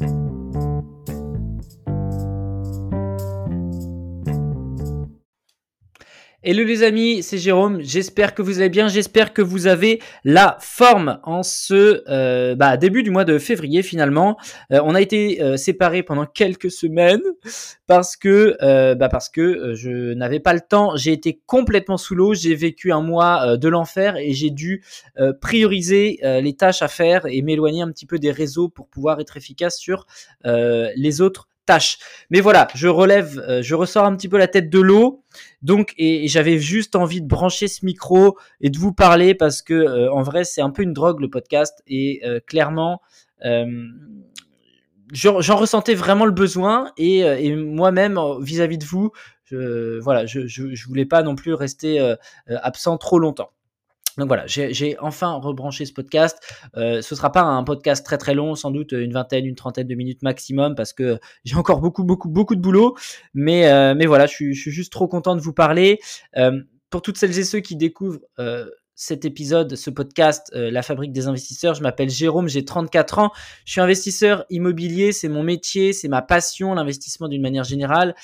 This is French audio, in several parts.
thank you. Hello les amis, c'est Jérôme. J'espère que vous allez bien. J'espère que vous avez la forme en ce euh, bah, début du mois de février finalement. Euh, on a été euh, séparés pendant quelques semaines parce que bah, parce que je n'avais pas le temps. J'ai été complètement sous l'eau. J'ai vécu un mois de l'enfer et j'ai dû prioriser les tâches à faire et m'éloigner un petit peu des réseaux pour pouvoir être efficace sur les autres mais voilà, je relève, euh, je ressors un petit peu la tête de l'eau. Donc, et, j'avais juste envie de brancher ce micro et de vous parler parce que euh, en vrai, c'est un peu une drogue le podcast et euh, clairement, j'en ressentais vraiment le besoin et, moi-même vis-à-vis de vous, je, voilà, je, je, voulais pas non plus rester absent trop longtemps. Donc voilà, j'ai enfin rebranché ce podcast. Euh, ce sera pas un podcast très très long, sans doute une vingtaine, une trentaine de minutes maximum, parce que j'ai encore beaucoup beaucoup beaucoup de boulot. Mais euh, mais voilà, je suis, juste trop content de vous parler. Euh, pour toutes celles et ceux qui découvrent euh, cet épisode, ce podcast, La Fabrique des investisseurs. Je m'appelle Jérôme, j'ai 34 ans. Je suis investisseur immobilier, c'est mon métier, c'est ma passion, l'investissement d'une manière générale.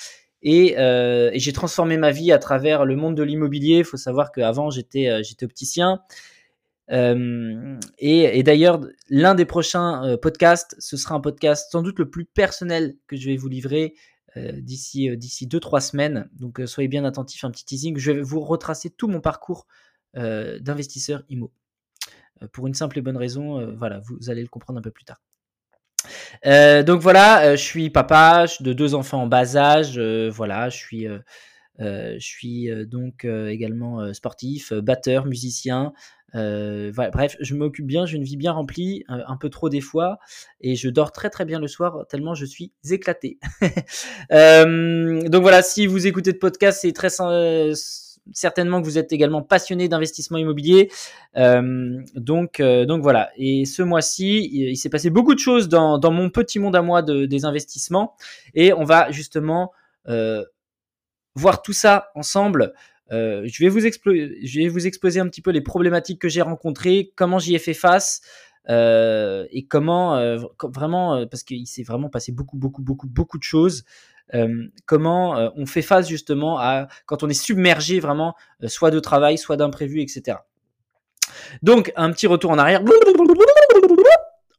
Euh, et, j'ai transformé ma vie à travers le monde de l'immobilier. Il faut savoir qu'avant, j'étais euh, j'étais opticien. Euh, et, d'ailleurs, l'un des prochains podcasts, ce sera un podcast sans doute le plus personnel que je vais vous livrer d'ici d'ici deux trois semaines. Donc soyez bien attentifs, un petit teasing. Je vais vous retracer tout mon parcours d'investisseur IMO. pour une simple et bonne raison, voilà, vous allez le comprendre un peu plus tard. Euh, donc voilà, euh, je suis papa de deux enfants en bas âge. Euh, voilà, je suis, je suis donc également sportif, batteur, musicien. bref, je m'occupe bien, j'ai une vie bien remplie, un peu trop des fois, et je dors très très bien le soir tellement je suis éclaté. donc voilà, si vous écoutez de podcast, c'est très certainement que vous êtes également passionné d'investissement immobilier. Euh, donc, euh, donc voilà. Et ce mois-ci, il, s'est passé beaucoup de choses dans, dans, mon petit monde à moi de, des investissements. Et on va justement euh, voir tout ça ensemble. je, vais vous je vais vous exposer un petit peu les problématiques que j'ai rencontrées, comment j'y ai fait face. et comment vraiment parce qu'il s'est vraiment passé beaucoup beaucoup beaucoup beaucoup de choses comment on fait face justement à quand on est submergé vraiment euh, soit de travail, soit d'imprévu, etc. Donc un petit retour en arrière.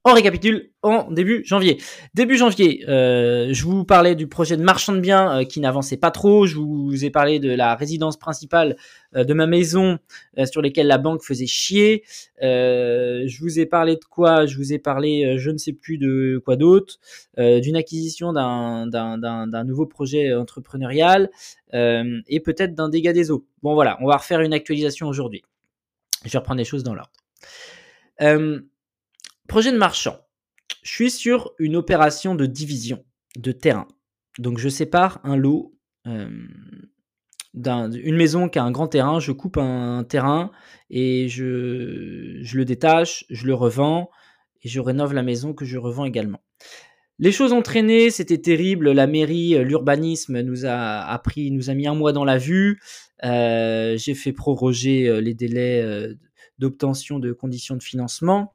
On récapitule en début janvier. Début janvier, euh, je vous parlais du projet de marchand de biens euh, qui n'avançait pas trop. Je vous ai parlé de la résidence principale euh, de ma maison sur lesquelles la banque faisait chier. je vous ai parlé de quoi? Je vous ai parlé, je ne sais plus de quoi d'autre, d'une acquisition d'un nouveau projet entrepreneurial et peut-être d'un dégât des eaux. Bon voilà, on va refaire une actualisation aujourd'hui. Je vais reprendre les choses dans l'ordre. Projet de marchand. Je suis sur une opération de division de terrain. Donc je sépare un lot euh, d'une maison qui a un grand terrain, je coupe un, terrain et je, le détache, je le revends et je rénove la maison que je revends également. Les choses ont traîné, c'était terrible. La mairie, l'urbanisme nous a nous a mis un mois dans la vue. Euh, j'ai fait proroger euh, les délais d'obtention de conditions de financement.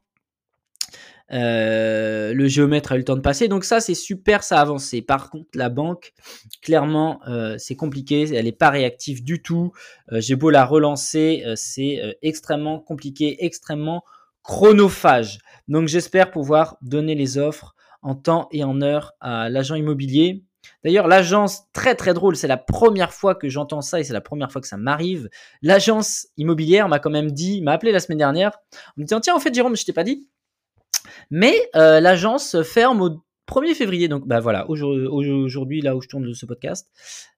Euh, le géomètre a eu le temps de passer. Donc ça, c'est super, ça a avancé. Par contre, la banque, clairement, euh, c'est compliqué. Elle n'est pas réactive du tout. Euh, j'ai beau la relancer, c'est extrêmement compliqué, extrêmement chronophage. Donc j'espère pouvoir donner les offres en temps et en heure à l'agent immobilier. D'ailleurs, l'agence, très très drôle, c'est la première fois que j'entends ça et c'est la première fois que ça m'arrive. L'agence immobilière m'a quand même dit, m'a appelé la semaine dernière en me disant Tiens, en fait, Jérôme, je t'ai pas dit, mais euh, l'agence ferme au 1er février, donc bah voilà, aujourd'hui là où je tourne ce podcast,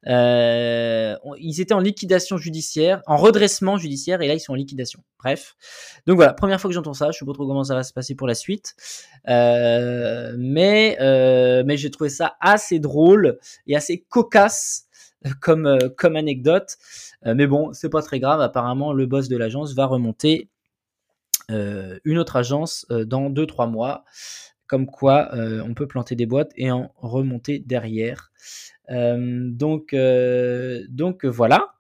euh, ils étaient en liquidation judiciaire, en redressement judiciaire, et là ils sont en liquidation. Bref, donc voilà, première fois que j'entends ça, je sais pas trop comment ça va se passer pour la suite, euh, mais mais j'ai trouvé ça assez drôle et assez cocasse comme comme anecdote, mais bon, c'est pas très grave. Apparemment, le boss de l'agence va remonter euh, une autre agence euh, dans 2-3 mois, comme quoi euh, on peut planter des boîtes et en remonter derrière. donc, donc voilà.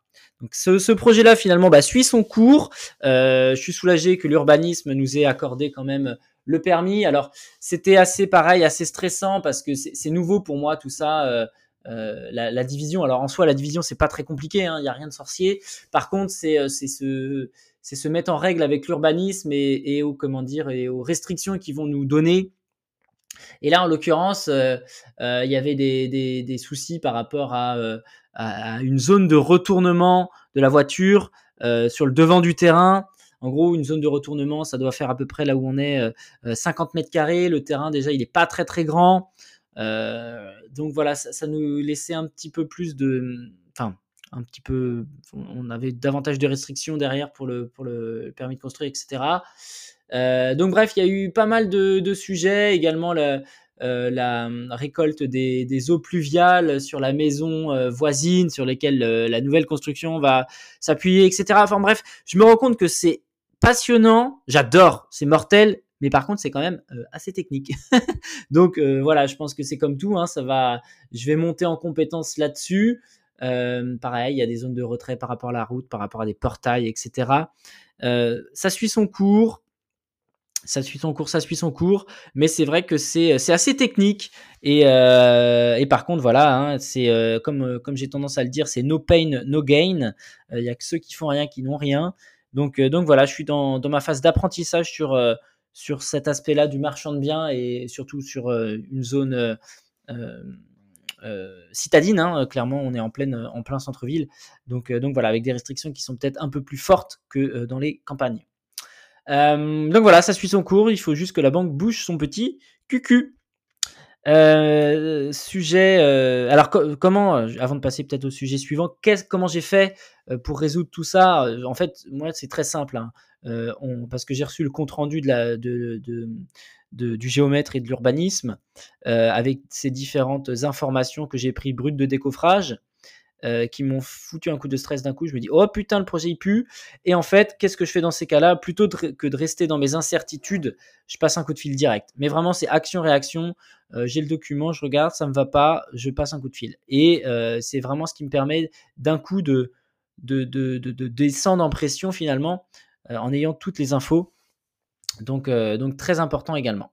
Donc ce, projet-là finalement bah, suit son cours. je suis soulagé que l'urbanisme nous ait accordé quand même le permis. Alors c'était assez pareil, assez stressant parce que c'est nouveau pour moi tout ça. la, division. Alors en soi, la division c'est pas très compliqué, il hein, n'y a rien de sorcier. Par contre, c'est se c'est se mettre en règle avec l'urbanisme et, aux comment dire et aux restrictions qui vont nous donner et là, en l'occurrence, euh, euh, il y avait des, soucis par rapport euh, à, une zone de retournement de la voiture sur le devant du terrain. En gros, une zone de retournement, ça doit faire à peu près là où on est 50 mètres carrés. Le terrain, déjà, il n'est pas très très grand. donc voilà, ça, nous laissait un petit peu plus de... Enfin, un petit peu... On avait davantage de restrictions derrière pour le, pour le permis de construire, etc. Euh, donc bref, il y a eu pas mal de, sujets, également la, euh, la récolte des, eaux pluviales sur la maison euh, voisine, sur lesquelles la nouvelle construction va s'appuyer, etc. Enfin bref, je me rends compte que c'est passionnant, j'adore, c'est mortel, mais par contre c'est quand même assez technique. Donc voilà, je pense que c'est comme tout, hein, ça va, je vais monter en compétence là-dessus. Pareil, il y a des zones de retrait par rapport à la route, par rapport à des portails, etc. ça suit son cours ça suit son cours, ça suit son cours, mais c'est vrai que c'est assez technique et, par contre voilà, hein, c'est comme j'ai tendance à le dire, c'est no pain no gain. Il y a que ceux qui font rien qui n'ont rien. Donc donc voilà, je suis dans, dans ma phase d'apprentissage sur sur cet aspect-là du marchand de biens et surtout sur une zone citadine. Hein, clairement, on est en en plein centre-ville, donc donc voilà, avec des restrictions qui sont peut-être un peu plus fortes que dans les campagnes. Euh, donc voilà, ça suit son cours. Il faut juste que la banque bouge son petit cucu. Euh, sujet. Euh, alors comment, avant de passer peut-être au sujet suivant, comment j'ai fait pour résoudre tout ça En fait, moi c'est très simple, hein. parce que j'ai reçu le compte rendu de la, de, du géomètre et de l'urbanisme avec ces différentes informations que j'ai pris brutes de décoffrage. Euh, qui m'ont foutu un coup de stress d'un coup. Je me dis, oh putain, le projet il pue. Et en fait, qu'est-ce que je fais dans ces cas-là? Plutôt que de rester dans mes incertitudes, je passe un coup de fil direct. Mais vraiment, c'est action-réaction. Euh, j'ai le document, je regarde, ça me va pas, je passe un coup de fil. Et euh, c'est vraiment ce qui me permet d'un coup de, de, de, descendre en pression finalement en ayant toutes les infos. Donc, donc très important également.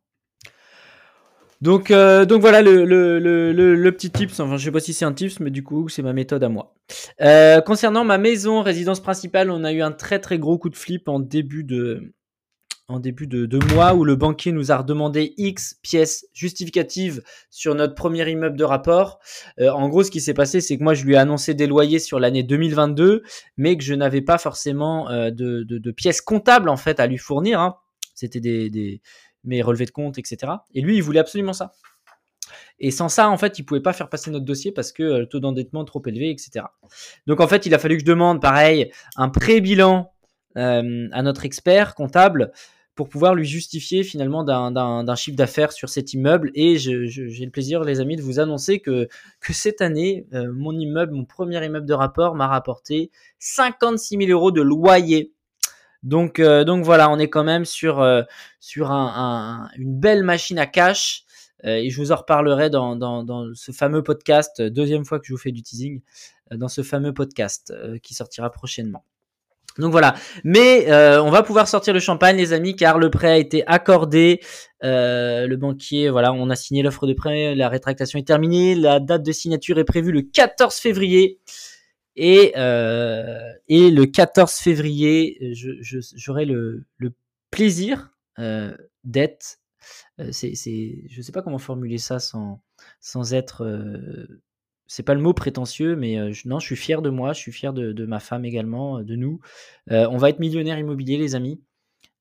Donc, euh, donc voilà le, le, le, le, petit tips. Enfin, je sais pas si c'est un tips, mais du coup, c'est ma méthode à moi. Euh, concernant ma maison, résidence principale, on a eu un très très gros coup de flip en début de, en début de, de mois où le banquier nous a redemandé X pièces justificatives sur notre premier immeuble de rapport. Euh, en gros, ce qui s'est passé, c'est que moi, je lui ai annoncé des loyers sur l'année 2022, mais que je n'avais pas forcément de, de, de, pièces comptables en fait à lui fournir. Hein. C'était des, mes relevés de compte, etc. Et lui, il voulait absolument ça. Et sans ça, en fait, il pouvait pas faire passer notre dossier parce que euh, le taux d'endettement trop élevé, etc. Donc, en fait, il a fallu que je demande, pareil, un pré-bilan euh, à notre expert comptable pour pouvoir lui justifier finalement d'un chiffre d'affaires sur cet immeuble. Et j'ai le plaisir, les amis, de vous annoncer que, que cette année, euh, mon immeuble, mon premier immeuble de rapport m'a rapporté 56 000 euros de loyer donc, euh, donc voilà, on est quand même sur, euh, sur un, une belle machine à cash. Euh, et je vous en reparlerai dans, dans, dans, ce fameux podcast, deuxième fois que je vous fais du teasing, dans ce fameux podcast qui sortira prochainement. Donc voilà, mais on va pouvoir sortir le champagne, les amis, car le prêt a été accordé. le banquier, voilà, on a signé l'offre de prêt, la rétractation est terminée, la date de signature est prévue le 14 février. Et, euh, et le 14 février, j'aurai le, plaisir euh, d'être. Euh, c'est, je ne sais pas comment formuler ça sans, sans être. C'est pas le mot prétentieux, mais euh, non, je suis fier de moi, je suis fier de, de ma femme également, de nous. on va être millionnaire immobilier, les amis.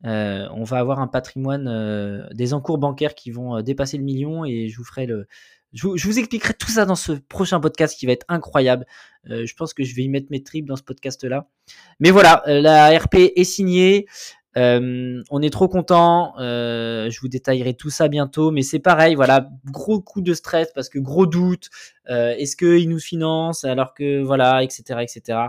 on va avoir un patrimoine, des encours bancaires qui vont dépasser le million et je vous ferai le, je vous, expliquerai tout ça dans ce prochain podcast qui va être incroyable. Euh, je pense que je vais y mettre mes tripes dans ce podcast-là. Mais voilà, euh, la RP est signée. Euh, on est trop content. je vous détaillerai tout ça bientôt. Mais c'est pareil, voilà, gros coup de stress parce que gros doute. Est-ce qu'il nous finance alors que voilà, etc., etc.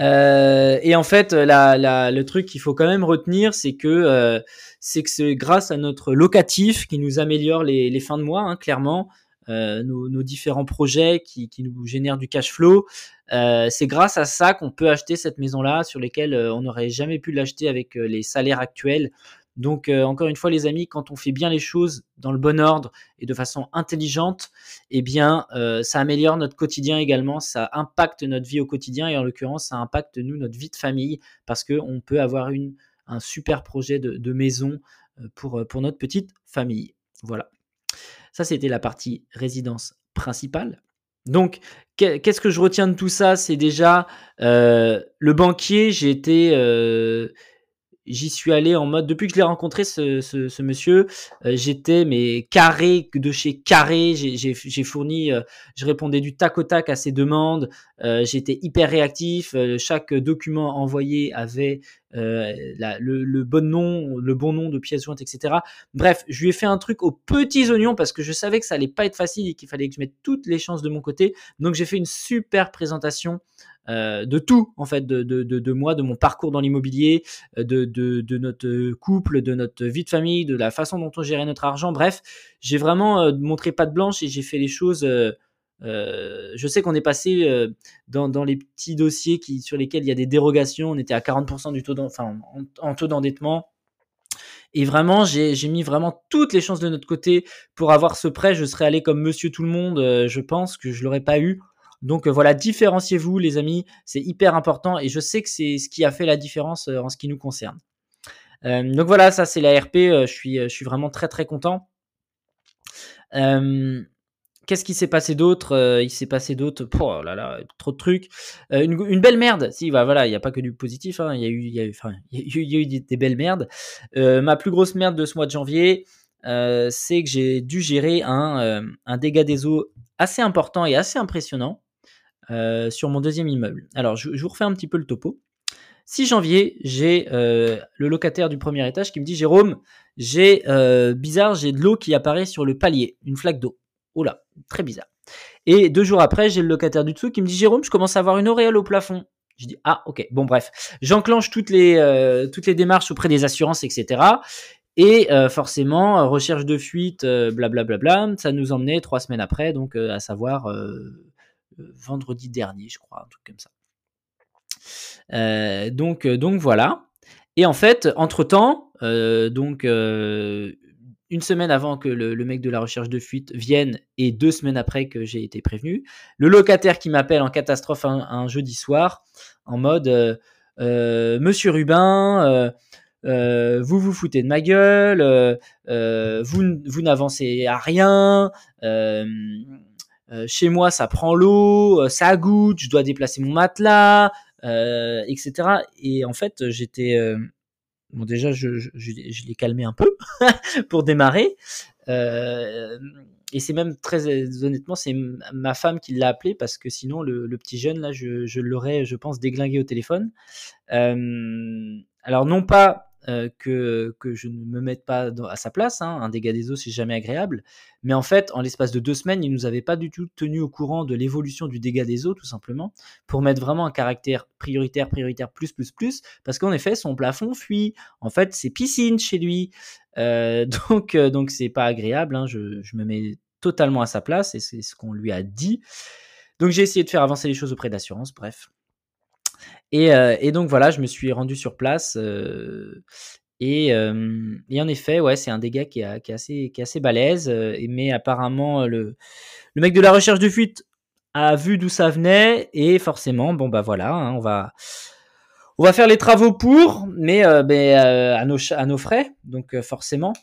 et en fait, le truc qu'il faut quand même retenir, c'est que c'est que c'est grâce à notre locatif qui nous améliore les, fins de mois, hein, clairement. nos, différents projets qui, qui, nous génèrent du cash flow. c'est grâce à ça qu'on peut acheter cette maison-là sur lesquelles on n'aurait jamais pu l'acheter avec les salaires actuels. Donc, euh, encore une fois, les amis, quand on fait bien les choses dans le bon ordre et de façon intelligente, eh bien, euh, ça améliore notre quotidien également, ça impacte notre vie au quotidien et en l'occurrence, ça impacte nous, notre vie de famille, parce qu'on peut avoir un super projet de, maison euh, pour notre petite famille. Voilà. Ça, c'était la partie résidence principale. Donc, qu'est-ce que je retiens de tout ça? C'est déjà le banquier, j'ai été j'y suis allé en mode depuis que je l'ai rencontré ce, monsieur euh, j'étais mais carré de chez carré. J'ai fourni euh, je répondais du tac au tac à ses demandes. Euh, j'étais hyper réactif. Chaque document envoyé avait le, le, bon nom le bon nom de pièce jointe etc bref je lui ai fait un truc aux petits oignons parce que je savais que ça allait pas être facile et qu'il fallait que je mette toutes les chances de mon côté. Donc j'ai fait une super présentation euh, de tout en fait, de, de, de, moi, de mon parcours dans l'immobilier, euh, de, de, notre couple, de notre vie de famille, de la façon dont on gérait notre argent. Bref, j'ai vraiment euh, montré pas de blanche et j'ai fait les choses. je sais qu'on est passé dans, dans, les petits dossiers qui, sur lesquels il y a des dérogations. On était à 40% du taux en, taux d'endettement. Et vraiment, j'ai mis vraiment toutes les chances de notre côté pour avoir ce prêt. Je serais allé comme monsieur tout le monde. je pense que je l'aurais pas eu. Donc euh, voilà, différenciez-vous les amis, c'est hyper important et je sais que c'est ce qui a fait la différence euh, en ce qui nous concerne. Euh, donc voilà, ça c'est la RP, je, suis, vraiment très très content. Qu'est-ce qui s'est passé d'autre Il s'est passé d'autres. Oh là là, trop de trucs. une, belle merde. Si, bah, voilà, il n'y a pas que du positif. Hein. Il y a eu, y a eu, y a eu, des, belles merdes. ma plus grosse merde de ce mois de janvier, c'est que j'ai dû gérer un, un dégât des eaux assez important et assez impressionnant. Euh, sur mon deuxième immeuble. Alors, je, vous refais un petit peu le topo. 6 janvier, j'ai euh, le locataire du premier étage qui me dit Jérôme, j'ai euh, bizarre, j'ai de l'eau qui apparaît sur le palier, une flaque d'eau. Oh là, très bizarre. Et deux jours après, j'ai le locataire du dessous qui me dit Jérôme, je commence à avoir une auréole au plafond. Je dis ah ok bon bref j'enclenche toutes les toutes les démarches auprès des assurances etc et forcément recherche de fuite blablabla ça nous emmenait trois semaines après donc à savoir vendredi dernier, je crois, un truc comme ça. Euh, donc, euh, donc voilà. Et en fait, entre-temps, euh, donc une semaine avant que le, mec de la recherche de fuite vienne et deux semaines après que j'ai été prévenu, le locataire qui m'appelle en catastrophe un, jeudi soir en mode Monsieur Rubin, vous vous foutez de ma gueule, vous, vous n'avancez à rien. Euh, chez moi, ça prend l'eau, euh, ça goûte, je dois déplacer mon matelas, euh, etc. Et en fait, j'étais bon déjà, je, l'ai calmé un peu pour démarrer. et c'est même très honnêtement, c'est ma femme qui l'a appelé parce que sinon le, petit jeune là, je, l'aurais, je pense, déglingué au téléphone. alors non pas que, que je ne me mette pas à sa place. Hein. Un dégât des eaux, c'est jamais agréable. Mais en fait, en l'espace de deux semaines, il nous avait pas du tout tenu au courant de l'évolution du dégât des eaux, tout simplement, pour mettre vraiment un caractère prioritaire, prioritaire, plus, plus, plus, parce qu'en effet, son plafond fuit. En fait, c'est piscine chez lui. Euh, donc, euh, donc c'est pas agréable. Hein. Je, je me mets totalement à sa place et c'est ce qu'on lui a dit. Donc j'ai essayé de faire avancer les choses auprès d'assurance, bref. Euh, et, donc voilà, je me suis rendu sur place. Euh, et, en effet, ouais, c'est un dégât qui, est assez, qui balèze. Euh, mais apparemment, le, mec de la recherche de fuite a vu d'où ça venait. Et forcément, bon bah voilà, hein, on va. Faire les travaux pour, mais, ben, à nos frais, donc forcément.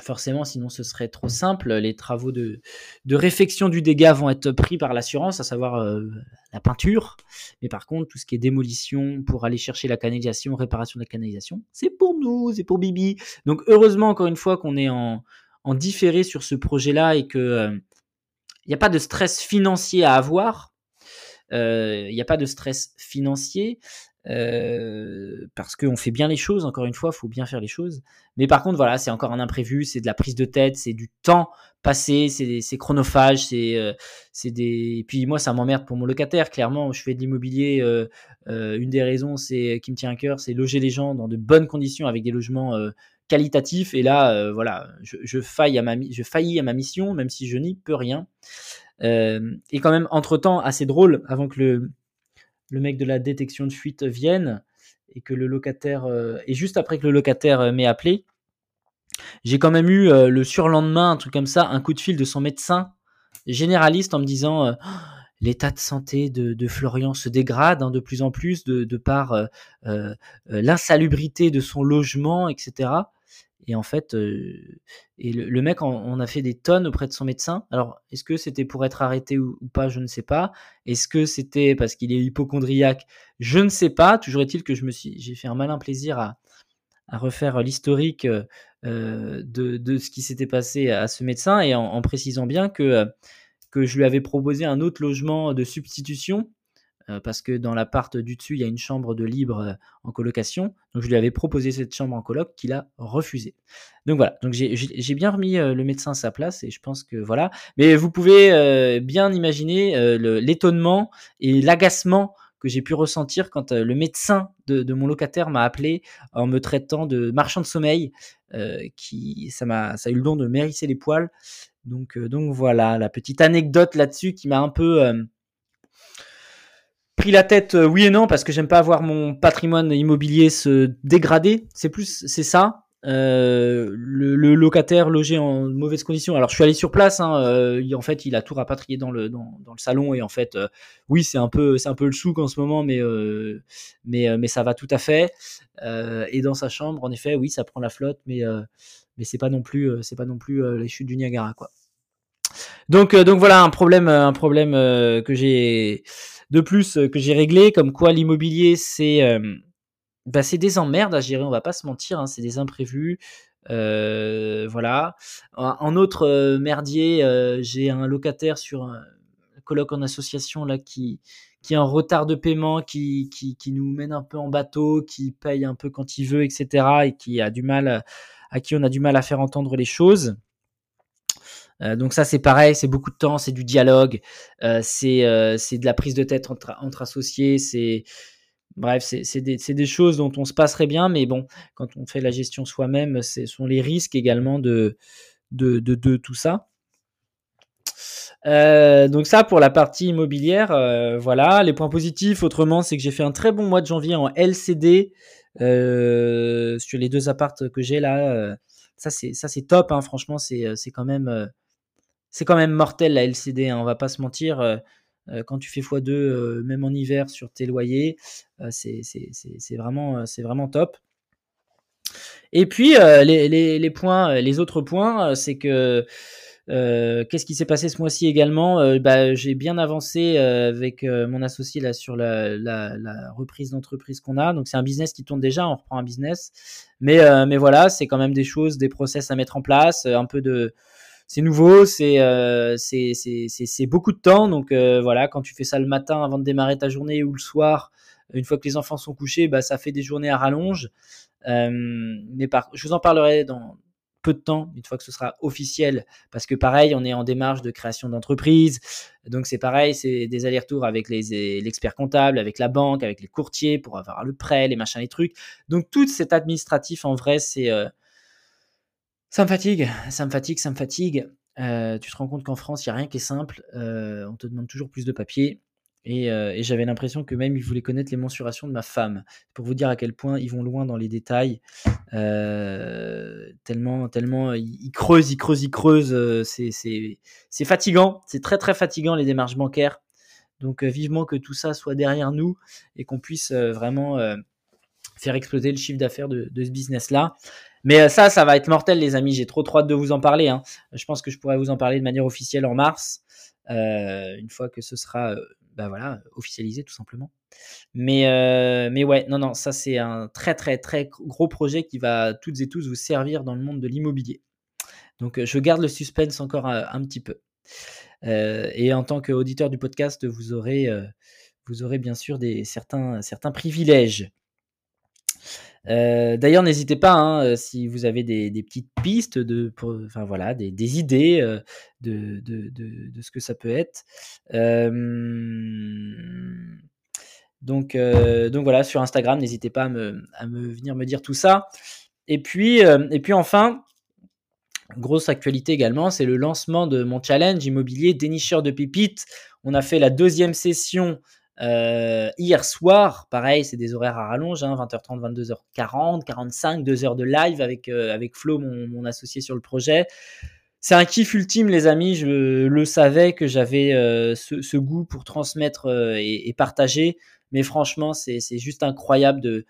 Forcément, sinon ce serait trop simple. Les travaux de, réfection du dégât vont être pris par l'assurance, à savoir euh, la peinture. Mais par contre, tout ce qui est démolition pour aller chercher la canalisation, réparation de la canalisation, c'est pour nous, c'est pour Bibi. Donc heureusement, encore une fois, qu'on est en, différé sur ce projet-là et que il euh, n'y a pas de stress financier à avoir. Euh, il n'y a pas de stress financier. Euh, parce qu'on fait bien les choses, encore une fois, il faut bien faire les choses. Mais par contre, voilà, c'est encore un imprévu, c'est de la prise de tête, c'est du temps passé, c'est chronophage, c'est euh, des. Et puis moi, ça m'emmerde pour mon locataire. Clairement, je fais de l'immobilier. Euh, une des raisons, c'est qui me tient à cœur, c'est loger les gens dans de bonnes conditions avec des logements qualitatif. Et là, voilà, je, faille à ma, je faillis à ma mission, même si je n'y peux rien. et quand même, entre-temps, assez drôle, avant que le, le mec de la détection de fuite vienne, et que le locataire, et juste après que le locataire m'ait appelé, j'ai quand même eu le surlendemain, un truc comme ça, un coup de fil de son médecin généraliste en me disant l'état de santé de, Florian se dégrade hein, de plus en plus de, par euh, euh, euh, l'insalubrité de son logement, etc. Et en fait, et le, mec, on, a fait des tonnes auprès de son médecin. Alors, est-ce que c'était pour être arrêté ou, pas Je ne sais pas. Est-ce que c'était parce qu'il est hypochondriaque? Je ne sais pas. Toujours est-il que j'ai fait un malin plaisir à, refaire l'historique de, ce qui s'était passé à ce médecin et en précisant bien que que je lui avais proposé un autre logement de substitution parce que dans l'appart du dessus, il y a une chambre de libre euh, en colocation. Donc je lui avais proposé cette chambre en coloc qu'il a refusé. Donc voilà, donc j'ai bien remis euh, le médecin à sa place et je pense que voilà. Mais vous pouvez bien imaginer l'étonnement et l'agacement que j'ai pu ressentir quand le médecin de, mon locataire m'a appelé en me traitant de marchand de sommeil, qui ça m'a ça a eu le don de m'hérisser les poils donc, euh, donc voilà, la petite anecdote là-dessus qui m'a un peu euh, pris la tête, euh, oui et non, parce que j'aime pas voir mon patrimoine immobilier se dégrader. C'est plus, c'est ça. le, locataire logé en mauvaise condition. Alors je suis allé sur place. Hein, en fait, il a tout rapatrié dans le dans, le salon et en fait, oui, c'est un peu c'est un peu le souk en ce moment, mais mais mais ça va tout à fait. et dans sa chambre, en effet, oui, ça prend la flotte, mais mais c'est pas non plus c'est pas non plus les chutes du Niagara quoi. Donc donc voilà un problème un problème que j'ai de plus que j'ai réglé comme quoi l'immobilier c'est bah, c'est des emmerdes à gérer on va pas se mentir hein, c'est des imprévus voilà en autre merdier j'ai un locataire sur un colloque en association qui qui est en retard de paiement, qui, qui, qui, nous mène un peu en bateau, qui paye un peu quand il veut, etc. et qui a du mal à qui on a du mal à faire entendre les choses. Euh, donc ça c'est pareil, c'est beaucoup de temps, c'est du dialogue, euh, euh, c'est de la prise de tête entre, associés, c'est bref, c'est des, choses dont on se passerait bien, mais bon, quand on fait la gestion soi-même, ce sont les risques également de, tout ça. donc ça pour la partie immobilière, voilà. Les points positifs, autrement, c'est que j'ai fait un très bon mois de janvier en LCD. Sur les deux appartes que j'ai là, ça c'est top. Hein, franchement, c'est quand même c'est quand même mortel la LCD. Hein, on va pas se mentir. quand tu fais x2, même en hiver sur tes loyers, c'est vraiment vraiment top. Et puis les, points, les autres points, c'est que euh, qu'est-ce qui s'est passé ce mois-ci également euh, bah, J'ai bien avancé euh, avec mon associé là sur la, reprise d'entreprise qu'on a. Donc c'est un business qui tourne déjà, on reprend un business. Mais, mais voilà, c'est quand même des choses, des process à mettre en place, un peu de... C'est nouveau, c'est c'est beaucoup de temps. Donc voilà, quand tu fais ça le matin avant de démarrer ta journée ou le soir, une fois que les enfants sont couchés, bah, ça fait des journées à rallonge. mais par, je vous en parlerai dans, peu de temps, une fois que ce sera officiel, parce que pareil, on est en démarche de création d'entreprise, donc c'est pareil, c'est des allers-retours avec l'expert comptable, avec la banque, avec les courtiers pour avoir le prêt, les machins, les trucs. Donc tout cet administratif, en vrai, c'est... Ça me fatigue, ça me fatigue, ça me fatigue. Euh, tu te rends compte qu'en France, il n'y a rien qui est simple. Euh, on te demande toujours plus de papier. Euh, et, j'avais l'impression que même ils voulaient connaître les mensurations de ma femme, pour vous dire à quel point ils vont loin dans les détails. Tellement, tellement ils, creusent, ils creusent, ils creusent. C'est fatigant, c'est très très fatigant les démarches bancaires. Donc vivement que tout ça soit derrière nous et qu'on puisse vraiment faire exploser le chiffre d'affaires de, ce business-là. Mais ça, ça va être mortel, les amis. J'ai trop trop hâte de vous en parler. Hein. Je pense que je pourrais vous en parler de manière officielle en mars, une fois que ce sera bah voilà, officialisé tout simplement. Mais, euh, mais ouais, non, non, ça c'est un très très très gros projet qui va toutes et tous vous servir dans le monde de l'immobilier. Donc euh, je garde le suspense encore un, petit peu. Euh, et en tant qu'auditeur du podcast, vous aurez, vous aurez bien sûr des, certains privilèges. Euh, d'ailleurs, n'hésitez pas hein, euh, si vous avez des, petites pistes de, enfin voilà, des, idées euh, de, ce que ça peut être. donc, donc voilà, sur Instagram, n'hésitez pas à à me, venir me dire tout ça. et puis, et puis enfin, grosse actualité également, c'est le lancement de mon challenge immobilier dénicheur de pépites. On a fait la deuxième session euh, hier soir. Pareil, c'est des horaires à rallonge, 20h30, 22h40, 45, 2 heures de live avec, euh, avec Flo, mon, associé sur le projet. C'est un kiff ultime, les amis. Je le savais que j'avais ce, goût pour transmettre et, partager. Mais franchement, c'est juste incroyable de,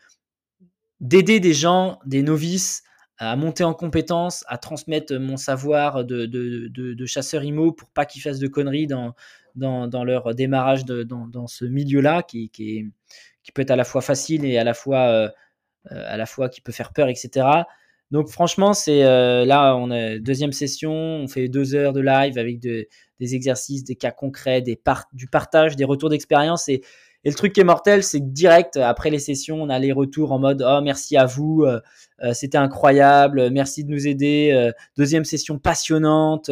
d'aider des gens, des novices, à monter en compétences, à transmettre mon savoir de, de, de, chasseur IMO pour pas qu'ils fassent de conneries dans, dans, leur démarrage dans, ce milieu-là qui, peut être à la fois facile et à la fois, euh, euh, à la fois qui peut faire peur, etc. Donc franchement, c'est euh, là, on a deuxième session, on fait deux heures de live avec des exercices, des cas concrets, des du partage, des retours d'expérience et le truc qui est mortel, c'est que direct après les sessions, on a les retours en mode oh merci à vous, c'était incroyable, merci de nous aider, deuxième session passionnante,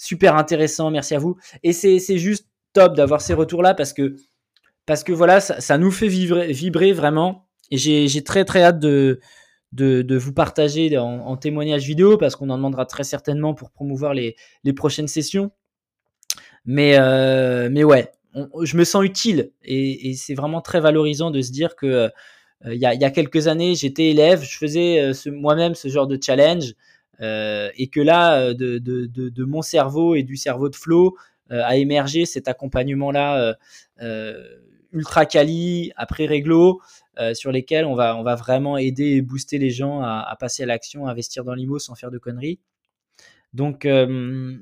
super intéressant, merci à vous. Et c'est juste top d'avoir ces retours là parce que parce que voilà, ça, nous fait vibrer, vraiment. Et j'ai très très hâte de de, vous partager en, témoignage vidéo parce qu'on en demandera très certainement pour promouvoir les, les prochaines sessions. Mais, mais ouais, je me sens utile et, c'est vraiment très valorisant de se dire que euh, il y, a, quelques années j'étais élève, je faisais euh, moi-même ce genre de challenge euh, et que là de, de, mon cerveau et du cerveau de Flo a émergé cet accompagnement là ultra quali après réglo sur lesquels on va vraiment aider et booster les gens à, passer à l'action, à investir dans l'IMO sans faire de conneries. Donc,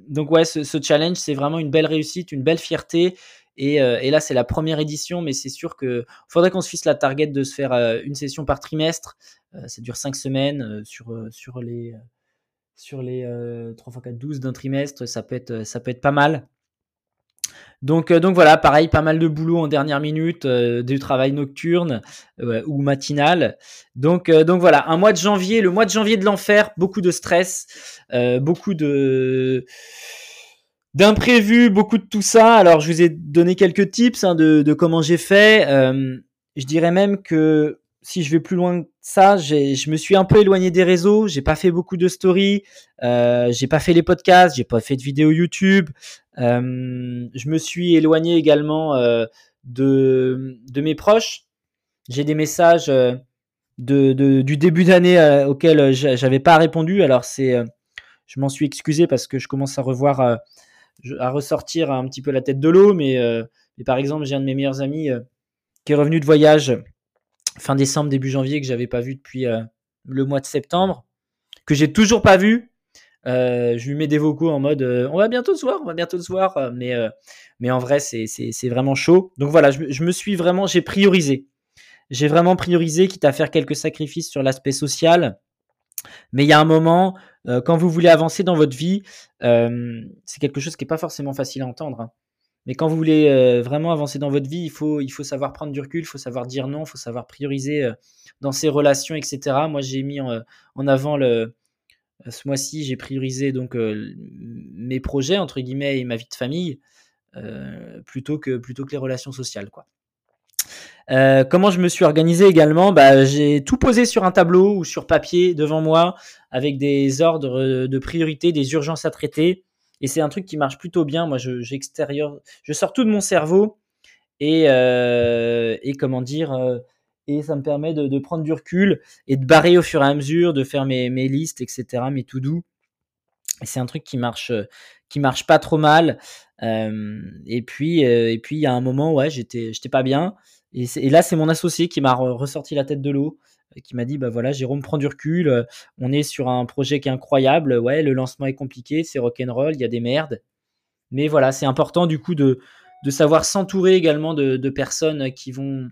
donc ouais, ce, challenge, c'est vraiment une belle réussite, une belle fierté euh, et, là, c'est la première édition, mais c'est sûr qu'il faudrait qu'on se fixe la target de se faire euh, une session par trimestre. Euh, ça dure 5 semaines sur, sur les, sur les 3 x 4, 12 d'un trimestre. Ça peut, être, ça peut être pas mal. Donc, donc voilà, pareil, pas mal de boulot en dernière minute, du travail nocturne ou matinal. Donc, donc voilà, un mois de janvier, le mois de janvier de l'enfer, beaucoup de stress, beaucoup de d'imprévu, beaucoup de tout ça. Alors, je vous ai donné quelques tips hein, de, comment j'ai fait. Euh, je dirais même que si je vais plus loin ça, je me suis un peu éloigné des réseaux. J'ai pas fait beaucoup de stories. Euh, j'ai pas fait les podcasts. J'ai pas fait de vidéos YouTube. Euh, je me suis éloigné également euh, de, de mes proches. J'ai des messages de, de, du début d'année auxquels j'avais pas répondu. Alors c'est, je m'en suis excusé parce que je commence à revoir à ressortir un petit peu la tête de l'eau, mais, euh, mais, par exemple, j'ai un de mes meilleurs amis euh, qui est revenu de voyage fin décembre, début janvier, que j'avais pas vu depuis euh, le mois de septembre, que j'ai toujours pas vu. je lui mets des vocaux en mode on va bientôt se voir, on va bientôt se voir, mais, en vrai, c'est vraiment chaud. Donc voilà, je, me suis vraiment, j'ai priorisé. J'ai vraiment priorisé, quitte à faire quelques sacrifices sur l'aspect social. Mais il y a un moment, euh, quand vous voulez avancer dans votre vie, euh, c'est quelque chose qui n'est pas forcément facile à entendre. Hein. Mais quand vous voulez euh, vraiment avancer dans votre vie, il faut, il faut savoir prendre du recul, il faut savoir dire non, il faut savoir prioriser dans ses relations, etc. Moi, j'ai mis en, avant le, ce mois-ci, j'ai priorisé donc mes projets entre guillemets et ma vie de famille plutôt que plutôt que les relations sociales. Euh, comment je me suis organisé également? Bah, J'ai tout posé sur un tableau ou sur papier devant moi avec des ordres de priorité, des urgences à traiter. Et c'est un truc qui marche plutôt bien. Moi, je, j'extérieur, je sors tout de mon cerveau et, euh, comment dire, euh, et ça me permet de, prendre du recul et de barrer au fur et à mesure, de faire mes, listes, etc., mes to do. Et c'est un truc qui marche, qui marche pas trop mal. Euh, et puis, et puis il y a un moment, ouais, j'étais, j'étais pas bien. Et, là, c'est mon associé qui m'a ressorti la tête de l'eau, qui m'a dit bah voilà, Jérôme, prends du recul. Euh, on est sur un projet qui est incroyable. Ouais, le lancement est compliqué, c'est rock'n'roll, il y a des merdes. Mais voilà, c'est important du coup de, de savoir s'entourer également de, de, personnes qui vont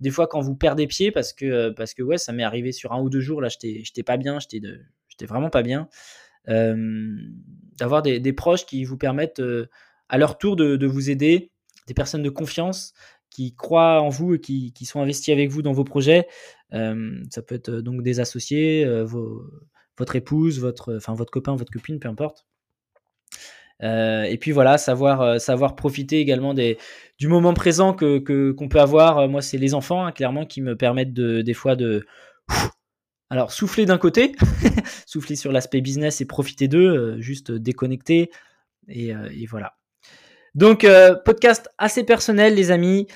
des fois quand vous perdez pied parce que parce que ouais, ça m'est arrivé sur un ou deux jours là, j'étais pas bien, j'étais vraiment pas bien. Euh, d'avoir des, des, proches qui vous permettent euh, à leur tour de, de, vous aider, des personnes de confiance qui croient en vous et qui, qui, sont investis avec vous dans vos projets. Euh, ça peut être donc des associés, euh, votre épouse, votre, enfin votre copain, votre copine, peu importe. Euh, et puis voilà, savoir, savoir profiter également des, du moment présent que qu'on peut avoir. Moi, c'est les enfants, hein, clairement, qui me permettent de, des fois de Alors, souffler d'un côté, souffler sur l'aspect business et profiter d'eux, juste déconnecter. Et, et, voilà. Donc, podcast assez personnel, les amis.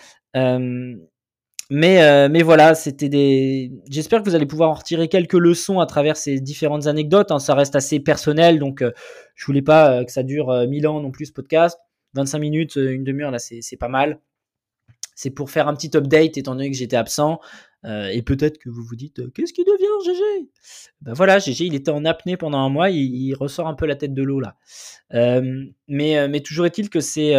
Mais, euh, mais voilà, c'était des. J'espère que vous allez pouvoir en retirer quelques leçons à travers ces différentes anecdotes. Hein. Ça reste assez personnel, donc euh, je voulais pas euh, que ça dure 1000 ans non plus ce podcast. 25 minutes, une demi-heure, là, c'est pas mal. C'est pour faire un petit update étant donné que j'étais absent. Et peut-être que vous vous dites, qu'est-ce qui devient GG Ben voilà, GG, il était en apnée pendant un mois, il, ressort un peu la tête de l'eau là. mais, mais toujours est-il que c'est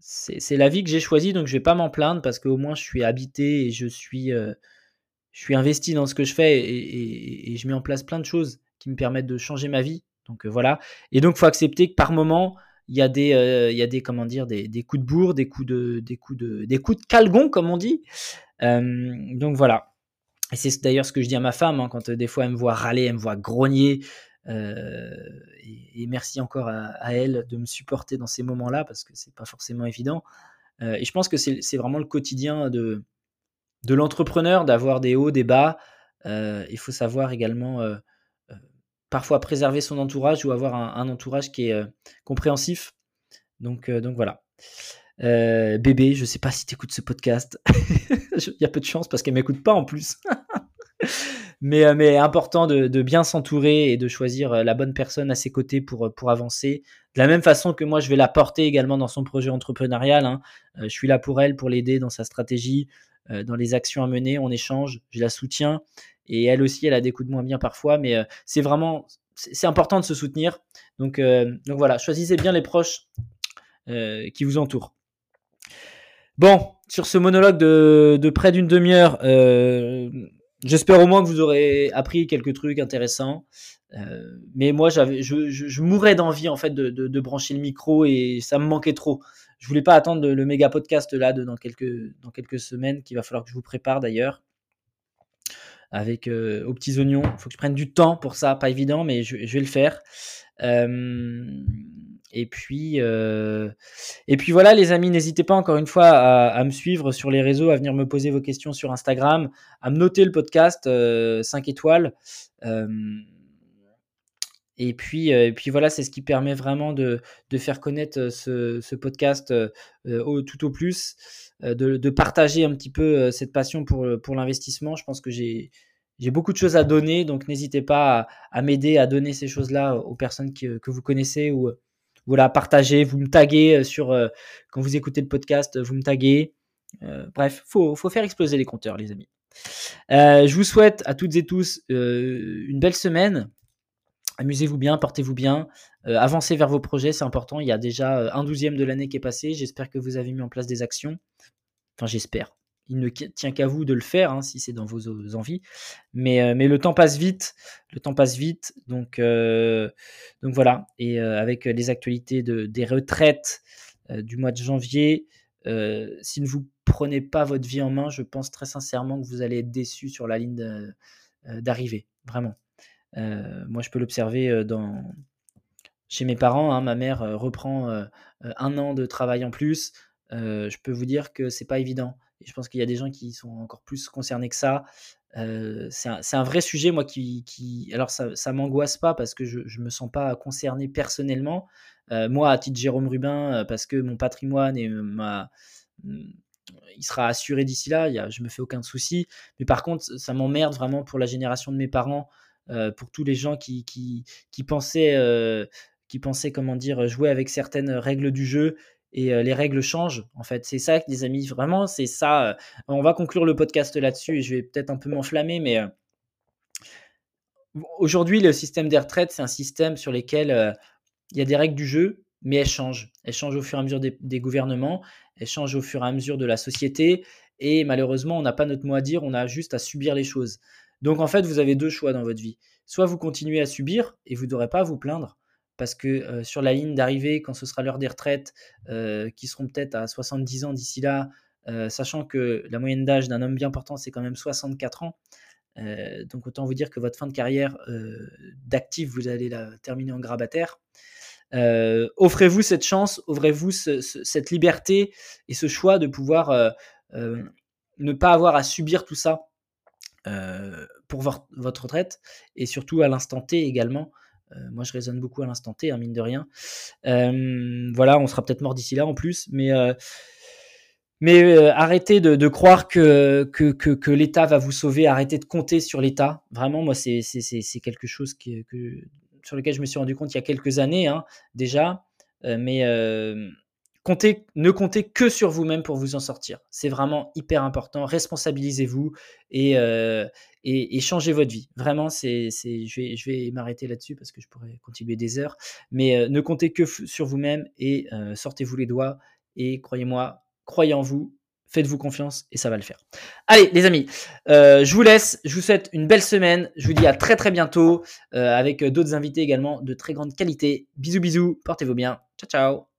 c'est la vie que j'ai choisie, donc je vais pas m'en plaindre parce qu'au moins je suis habité et je suis, euh, je suis investi dans ce que je fais et, je mets en place plein de choses qui me permettent de changer ma vie. Donc euh, voilà. Et donc faut accepter que par moment il y a des, euh, il y a des comment dire, des, des, coups de bourre, des coups de, des coups de, des coups de calgon comme on dit. donc voilà. Et c'est d'ailleurs ce que je dis à ma femme hein, quand des fois elle me voit râler, elle me voit grogner. Euh, et, merci encore à, elle de me supporter dans ces moments-là parce que c'est pas forcément évident. Euh, et je pense que c'est vraiment le quotidien de, de l'entrepreneur d'avoir des hauts, des bas. Euh, il faut savoir également parfois préserver son entourage ou avoir un, entourage qui est compréhensif. Donc, donc voilà. bébé, je sais pas si tu écoutes ce podcast. Il y a peu de chance parce qu'elle m'écoute pas en plus. mais, euh, mais important de, bien s'entourer et de choisir euh, la bonne personne à ses côtés pour, euh, pour avancer. De la même façon que moi, je vais la porter également dans son projet entrepreneurial. Hein. je suis là pour elle, pour l'aider dans sa stratégie, dans les actions à mener. On échange, je la soutiens. Et elle aussi, elle a des coups de moins bien parfois, mais c'est vraiment, c'est important de se soutenir. Donc, donc voilà, choisissez bien les proches qui vous entourent. Bon, sur ce monologue de, près d'une demi-heure, J'espère au moins que vous aurez appris quelques trucs intéressants. Euh, mais moi, je, je, mourais d'envie en fait de, brancher le micro et ça me manquait trop. Je voulais pas attendre le, méga podcast là de, dans quelques semaines qu'il va falloir que je vous prépare d'ailleurs avec euh, aux petits oignons. Il faut que je prenne du temps pour ça, pas évident, mais je, vais le faire. Euh, et puis, euh, et puis voilà, les amis, n'hésitez pas encore une fois à, me suivre sur les réseaux, à venir me poser vos questions sur Instagram, à me noter le podcast 5 euh, étoiles. Euh, et puis, et puis voilà, c'est ce qui permet vraiment de, de faire connaître ce, podcast au, tout au plus, de, de, partager un petit peu cette passion pour, pour l'investissement. Je pense que j'ai beaucoup de choses à donner, donc n'hésitez pas à, m'aider à donner ces choses-là aux personnes que, vous connaissez ou voilà, partagez, vous me taguez euh, sur euh, quand vous écoutez le podcast, vous me taguez. Euh, bref, faut faut faire exploser les compteurs, les amis. je vous souhaite à toutes et tous une belle semaine. Amusez-vous bien, portez-vous bien, avancez vers vos projets, c'est important. Il y a déjà un douzième de l'année qui est passé. J'espère que vous avez mis en place des actions. Enfin, j'espère il ne tient qu'à vous de le faire hein, si c'est dans vos envies. Mais, euh, mais le temps passe vite, le temps passe vite. Donc, euh, voilà. Et euh, avec les actualités de, des retraites du mois de janvier, si ne vous prenez pas votre vie en main, je pense très sincèrement que vous allez être déçu sur la ligne d'arrivée. Vraiment. Moi, je peux l'observer dans chez mes parents. Hein. ma mère reprend un an de travail en plus. je peux vous dire que c'est pas évident et je pense qu'il y a des gens qui sont encore plus concernés que ça. Euh, c'est un, vrai sujet, moi, qui. alors, ça ne m'angoisse pas parce que je ne me sens pas concerné personnellement. Euh, moi, à titre Jérôme Rubin, euh, parce que mon patrimoine et ma. Mm, il sera assuré d'ici là, y a, je me fais aucun souci. Mais par contre, ça m'emmerde vraiment pour la génération de mes parents, pour tous les gens qui, qui, qui pensaient, qui pensaient, comment dire, jouer avec certaines règles du jeu et les règles changent. En fait, c'est ça, les amis, vraiment, c'est ça. on va conclure le podcast là-dessus et je vais peut-être un peu m'enflammer, mais aujourd'hui, le système des retraites, c'est un système sur lequel il y a des règles du jeu, mais elles changent. Elles changent au fur et à mesure des gouvernements, elles changent au fur et à mesure de la société, et malheureusement, on n'a pas notre mot à dire, on a juste à subir les choses. Donc en fait, vous avez deux choix dans votre vie. Soit vous continuez à subir et vous n'aurez pas à vous plaindre, parce que sur la ligne d'arrivée, quand ce sera l'heure des retraites, qui seront peut-être à 70 ans d'ici là, sachant que la moyenne d'âge d'un homme bien portant, c'est quand même 64 ans. donc autant vous dire que votre fin de carrière d'actif, vous allez la terminer en grabataire. offrez-vous cette chance, offrez-vous cette liberté et ce choix de pouvoir ne pas avoir à subir tout ça pour votre retraite et surtout à l'instant T également. moi, je raisonne beaucoup à l'instant T, hein, mine de rien. voilà, on sera peut-être mort d'ici là en plus, mais mais euh, arrêtez de, croire que, que, l'État va vous sauver, arrêtez de compter sur l'État. Vraiment, moi, c'est quelque chose que, sur lequel je me suis rendu compte il y a quelques années hein, déjà. Euh, mais euh, ne comptez que sur vous-même pour vous en sortir. C'est vraiment hyper important. Responsabilisez-vous et, et, changez votre vie. Vraiment, je vais, m'arrêter là-dessus parce que je pourrais continuer des heures. Mais ne comptez que sur vous-même et sortez-vous les doigts. Et croyez-moi, croyez en vous, faites-vous confiance et ça va le faire. Allez les amis, euh, je vous laisse, je vous souhaite une belle semaine, je vous dis à très très bientôt euh, avec d'autres invités également de très grande qualité. Bisous bisous, portez-vous bien, ciao ciao